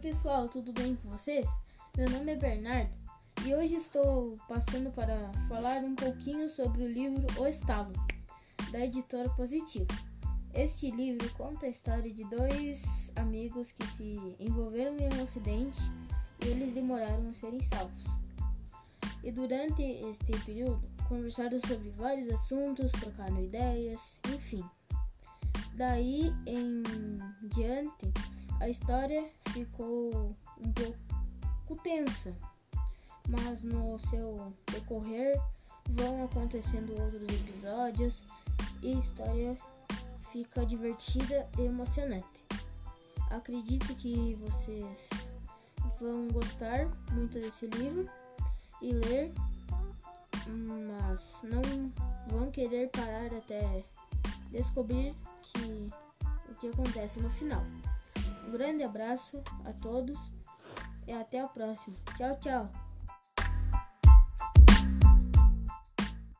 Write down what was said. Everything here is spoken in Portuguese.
pessoal, tudo bem com vocês? Meu nome é Bernardo e hoje estou passando para falar um pouquinho sobre o livro O Estábulo, da editora Positivo. Este livro conta a história de dois amigos que se envolveram em um acidente e eles demoraram a serem salvos. E durante este período conversaram sobre vários assuntos, trocaram ideias, enfim. Daí em diante a história ficou um pouco tensa, mas no seu decorrer vão acontecendo outros episódios e a história fica divertida e emocionante. Acredito que vocês vão gostar muito desse livro e ler, mas não vão querer parar até descobrir que o que acontece no final. Grande abraço a todos e até a próxima. Tchau, tchau.